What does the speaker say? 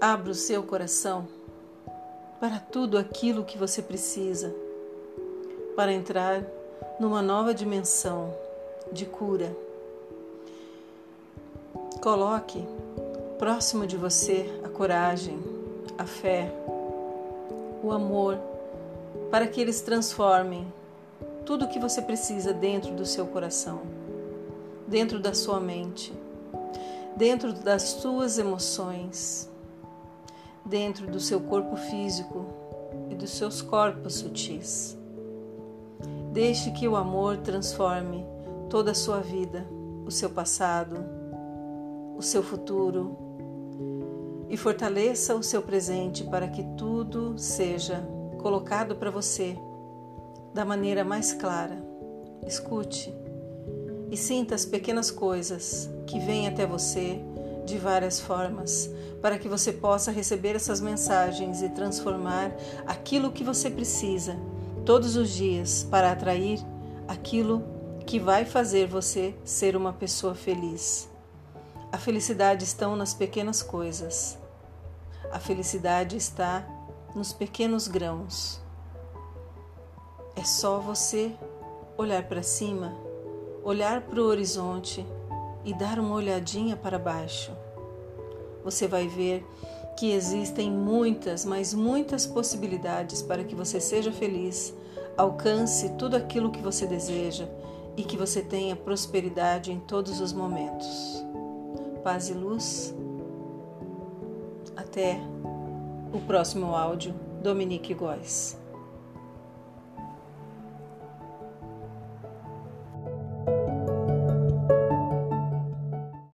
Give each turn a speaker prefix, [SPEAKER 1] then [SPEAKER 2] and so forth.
[SPEAKER 1] Abra o seu coração para tudo aquilo que você precisa para entrar numa nova dimensão de cura. Coloque próximo de você a coragem, a fé, o amor, para que eles transformem tudo o que você precisa dentro do seu coração, dentro da sua mente, dentro das suas emoções dentro do seu corpo físico e dos seus corpos sutis. Deixe que o amor transforme toda a sua vida, o seu passado, o seu futuro e fortaleça o seu presente para que tudo seja colocado para você da maneira mais clara. Escute e sinta as pequenas coisas que vêm até você de várias formas, para que você possa receber essas mensagens e transformar aquilo que você precisa todos os dias para atrair aquilo que vai fazer você ser uma pessoa feliz. A felicidade está nas pequenas coisas. A felicidade está nos pequenos grãos. É só você olhar para cima, olhar para o horizonte e dar uma olhadinha para baixo, você vai ver que existem muitas, mas muitas possibilidades para que você seja feliz, alcance tudo aquilo que você deseja e que você tenha prosperidade em todos os momentos. Paz e luz. Até o próximo áudio. Dominique Góes.